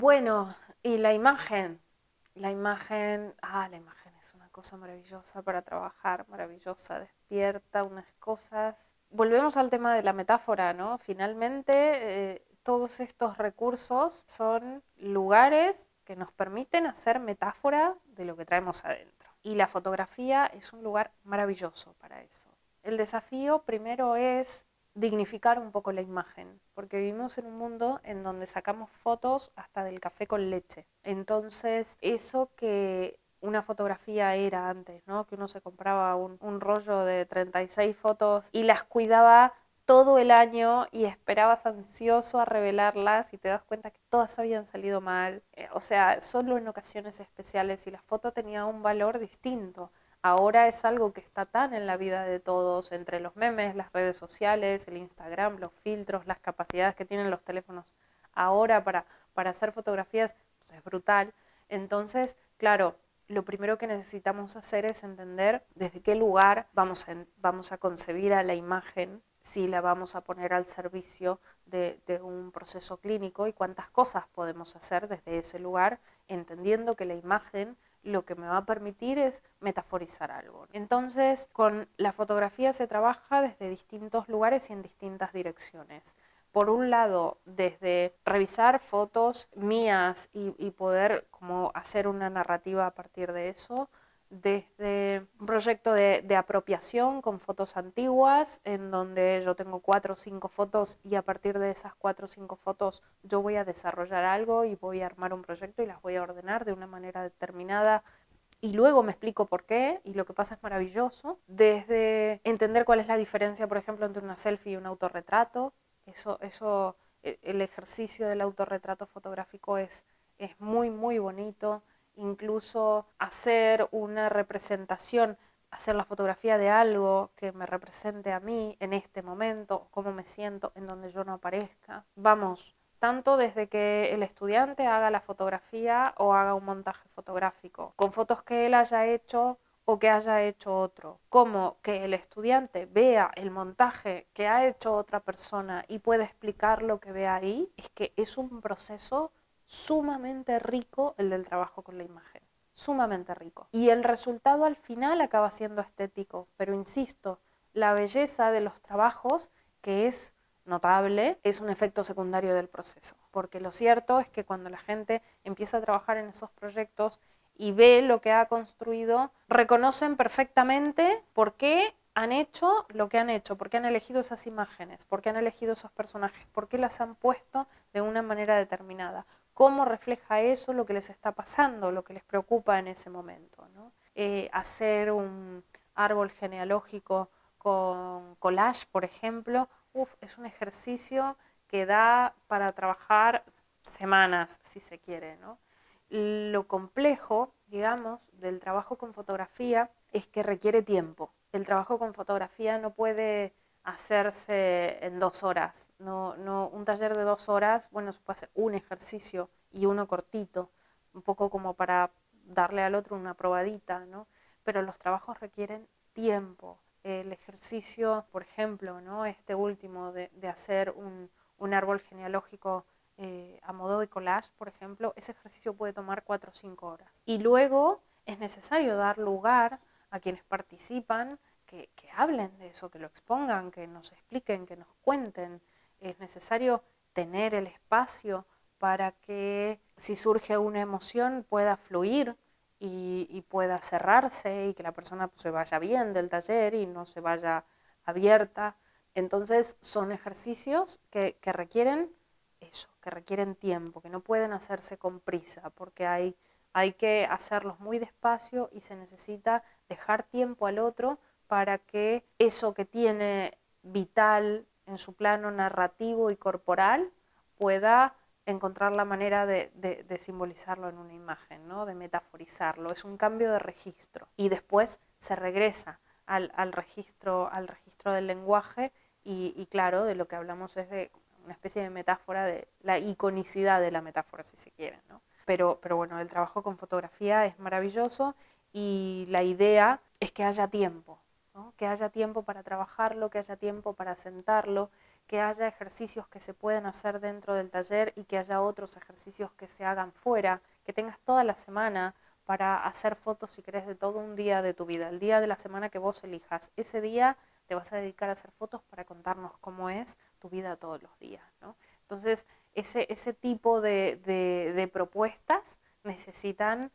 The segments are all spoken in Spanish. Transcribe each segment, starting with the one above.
Bueno, y la imagen. La imagen, ah, la imagen es una cosa maravillosa para trabajar, maravillosa, despierta unas cosas. Volvemos al tema de la metáfora, ¿no? Finalmente, eh, todos estos recursos son lugares que nos permiten hacer metáfora de lo que traemos adentro. Y la fotografía es un lugar maravilloso para eso. El desafío primero es dignificar un poco la imagen, porque vivimos en un mundo en donde sacamos fotos hasta del café con leche. Entonces, eso que una fotografía era antes, ¿no? Que uno se compraba un, rollo de 36 fotos y las cuidaba todo el año y esperabas ansioso a revelarlas y te das cuenta que todas habían salido mal. Eh, o sea, solo en ocasiones especiales y la foto tenía un valor distinto. Ahora es algo que está tan en la vida de todos, entre los memes, las redes sociales, el Instagram, los filtros, las capacidades que tienen los teléfonos ahora para, para hacer fotografías, pues es brutal. Entonces, claro, lo primero que necesitamos hacer es entender desde qué lugar vamos a, vamos a concebir a la imagen, si la vamos a poner al servicio de, de, un proceso clínico y cuántas cosas podemos hacer desde ese lugar, entendiendo que la imagen lo que me va a permitir es metaforizar algo. Entonces, con la fotografía se trabaja desde distintos lugares y en distintas direcciones. Por un lado, desde revisar fotos mías y, poder como hacer una narrativa a partir de eso, desde un proyecto de, de, apropiación con fotos antiguas, en donde yo tengo cuatro o cinco fotos y a partir de esas cuatro o cinco fotos yo voy a desarrollar algo y voy a armar un proyecto y las voy a ordenar de una manera determinada. Y luego me explico por qué y lo que pasa es maravilloso, desde entender cuál es la diferencia, por ejemplo, entre una selfie y un autorretrato, eso, eso e, el ejercicio del autorretrato fotográfico es, es muy, muy bonito incluso hacer una representación, hacer la fotografía de algo que me represente a mí en este momento, cómo me siento en donde yo no aparezca. Vamos, tanto desde que el estudiante haga la fotografía o haga un montaje fotográfico, con fotos que él haya hecho o que haya hecho otro, como que el estudiante vea el montaje que ha hecho otra persona y pueda explicar lo que ve ahí, es que es un proceso sumamente rico el del trabajo con la imagen, sumamente rico. Y el resultado al final acaba siendo estético, pero insisto, la belleza de los trabajos, que es notable, es un efecto secundario del proceso, porque lo cierto es que cuando la gente empieza a trabajar en esos proyectos y ve lo que ha construido, reconocen perfectamente por qué han hecho lo que han hecho, por qué han elegido esas imágenes, por qué han elegido esos personajes, por qué las han puesto de una manera determinada, cómo refleja eso lo que les está pasando, lo que les preocupa en ese momento. Eh, hacer un árbol genealógico con collage, por ejemplo, es un ejercicio que da para trabajar semanas, si se quiere. Lo complejo, digamos, del trabajo con fotografía es que requiere tiempo. El trabajo con fotografía no puede hacerse en dos horas. No, no, un taller de dos horas, bueno, se puede hacer un ejercicio y uno cortito, un poco como para darle al otro una probadita, ¿no? Pero los trabajos requieren tiempo. El ejercicio, por ejemplo, ¿no? este último de, de hacer un, un, árbol genealógico eh, a modo de collage, por ejemplo, ese ejercicio puede tomar cuatro o cinco horas. Y luego es necesario dar lugar a quienes participan que, hablen de eso, que lo expongan, que nos expliquen, que nos cuenten. Es necesario tener el espacio para que si surge una emoción pueda fluir y, y pueda cerrarse y que la persona pues, se vaya bien del taller y no se vaya abierta. Entonces son ejercicios que, que requieren eso, que requieren tiempo, que no pueden hacerse con prisa, porque hay, hay que hacerlos muy despacio y se necesita dejar tiempo al otro para que eso que tiene vital en su plano narrativo y corporal pueda encontrar la manera de, simbolizarlo en una imagen, ¿no? de metaforizarlo. Es un cambio de registro y después se regresa al, al registro, al registro del lenguaje y, y, claro, de lo que hablamos es de una especie de metáfora de la iconicidad de la metáfora, si se quiere. ¿no? Pero, pero bueno, el trabajo con fotografía es maravilloso y la idea es que haya tiempo, que haya tiempo para trabajarlo, que haya tiempo para sentarlo, que haya ejercicios que se pueden hacer dentro del taller y que haya otros ejercicios que se hagan fuera, que tengas toda la semana para hacer fotos, si querés, de todo un día de tu vida, el día de la semana que vos elijas. Ese día te vas a dedicar a hacer fotos para contarnos cómo es tu vida todos los días. ¿no? Entonces, ese, ese tipo de, de, propuestas necesitan.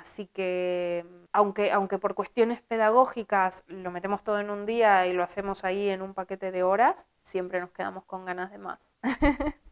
Así que, aunque, aunque por cuestiones pedagógicas lo metemos todo en un día y lo hacemos ahí en un paquete de horas, siempre nos quedamos con ganas de más.